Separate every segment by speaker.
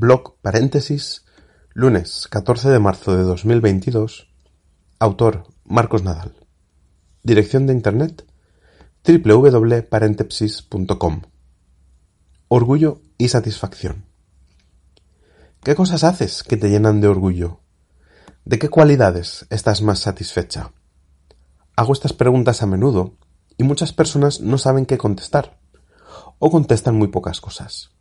Speaker 1: Blog paréntesis, lunes 14 de marzo de 2022, autor Marcos Nadal. Dirección de internet www.paréntesis.com. Orgullo y satisfacción. ¿Qué cosas haces que te llenan de orgullo? ¿De qué cualidades estás más satisfecha? Hago estas preguntas a menudo y muchas personas no saben qué contestar o contestan muy pocas cosas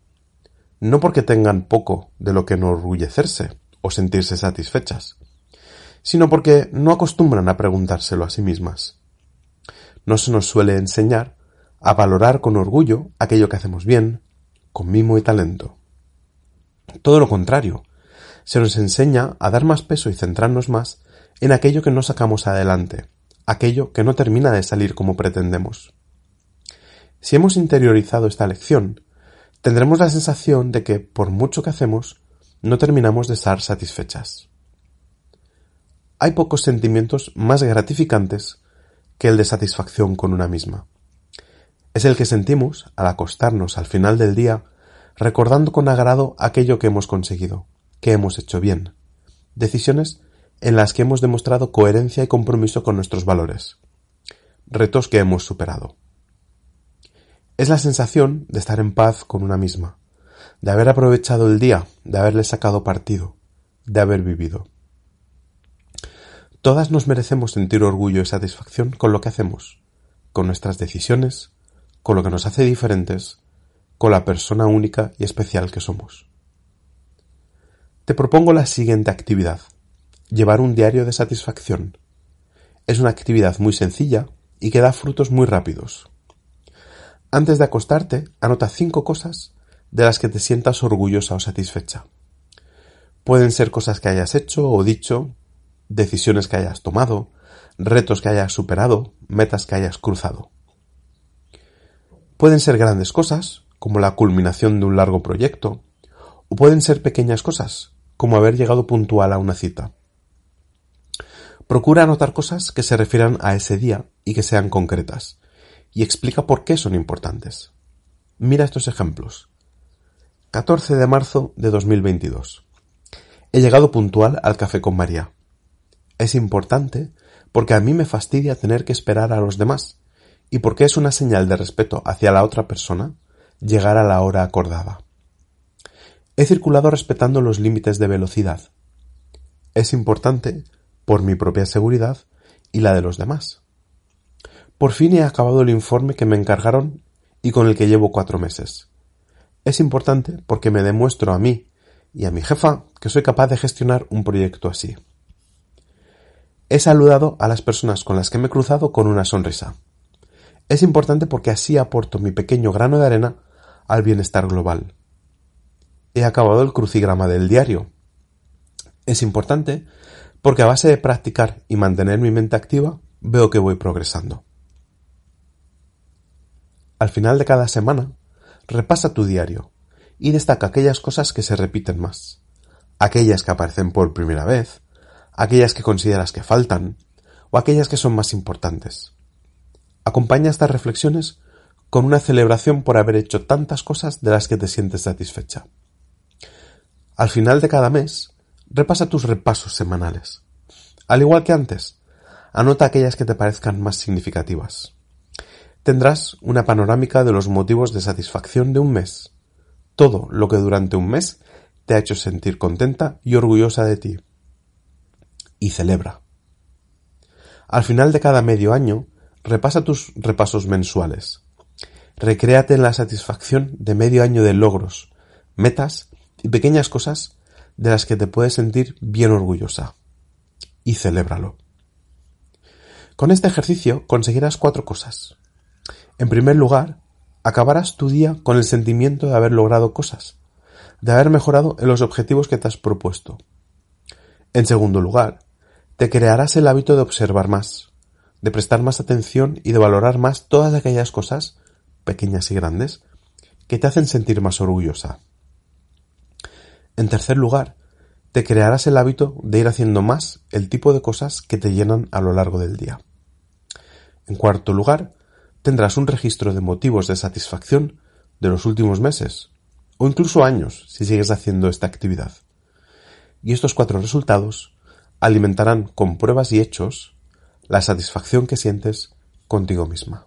Speaker 1: no porque tengan poco de lo que enorgullecerse o sentirse satisfechas, sino porque no acostumbran a preguntárselo a sí mismas. No se nos suele enseñar a valorar con orgullo aquello que hacemos bien, con mimo y talento. Todo lo contrario, se nos enseña a dar más peso y centrarnos más en aquello que no sacamos adelante, aquello que no termina de salir como pretendemos. Si hemos interiorizado esta lección, tendremos la sensación de que, por mucho que hacemos, no terminamos de estar satisfechas. Hay pocos sentimientos más gratificantes que el de satisfacción con una misma. Es el que sentimos al acostarnos al final del día recordando con agrado aquello que hemos conseguido, que hemos hecho bien, decisiones en las que hemos demostrado coherencia y compromiso con nuestros valores, retos que hemos superado. Es la sensación de estar en paz con una misma, de haber aprovechado el día, de haberle sacado partido, de haber vivido. Todas nos merecemos sentir orgullo y satisfacción con lo que hacemos, con nuestras decisiones, con lo que nos hace diferentes, con la persona única y especial que somos. Te propongo la siguiente actividad. Llevar un diario de satisfacción. Es una actividad muy sencilla y que da frutos muy rápidos. Antes de acostarte, anota cinco cosas de las que te sientas orgullosa o satisfecha. Pueden ser cosas que hayas hecho o dicho, decisiones que hayas tomado, retos que hayas superado, metas que hayas cruzado. Pueden ser grandes cosas, como la culminación de un largo proyecto, o pueden ser pequeñas cosas, como haber llegado puntual a una cita. Procura anotar cosas que se refieran a ese día y que sean concretas, y explica por qué son importantes. Mira estos ejemplos. 14 de marzo de 2022. He llegado puntual al café con María. Es importante porque a mí me fastidia tener que esperar a los demás y porque es una señal de respeto hacia la otra persona llegar a la hora acordada. He circulado respetando los límites de velocidad. Es importante por mi propia seguridad y la de los demás. Por fin he acabado el informe que me encargaron y con el que llevo cuatro meses. Es importante porque me demuestro a mí y a mi jefa que soy capaz de gestionar un proyecto así. He saludado a las personas con las que me he cruzado con una sonrisa. Es importante porque así aporto mi pequeño grano de arena al bienestar global. He acabado el crucigrama del diario. Es importante porque a base de practicar y mantener mi mente activa veo que voy progresando. Al final de cada semana, repasa tu diario y destaca aquellas cosas que se repiten más, aquellas que aparecen por primera vez, aquellas que consideras que faltan o aquellas que son más importantes. Acompaña estas reflexiones con una celebración por haber hecho tantas cosas de las que te sientes satisfecha. Al final de cada mes, repasa tus repasos semanales. Al igual que antes, anota aquellas que te parezcan más significativas tendrás una panorámica de los motivos de satisfacción de un mes, todo lo que durante un mes te ha hecho sentir contenta y orgullosa de ti. Y celebra. Al final de cada medio año, repasa tus repasos mensuales. Recréate en la satisfacción de medio año de logros, metas y pequeñas cosas de las que te puedes sentir bien orgullosa. Y celébralo. Con este ejercicio conseguirás cuatro cosas. En primer lugar, acabarás tu día con el sentimiento de haber logrado cosas, de haber mejorado en los objetivos que te has propuesto. En segundo lugar, te crearás el hábito de observar más, de prestar más atención y de valorar más todas aquellas cosas, pequeñas y grandes, que te hacen sentir más orgullosa. En tercer lugar, te crearás el hábito de ir haciendo más el tipo de cosas que te llenan a lo largo del día. En cuarto lugar, tendrás un registro de motivos de satisfacción de los últimos meses, o incluso años si sigues haciendo esta actividad. Y estos cuatro resultados alimentarán con pruebas y hechos la satisfacción que sientes contigo misma.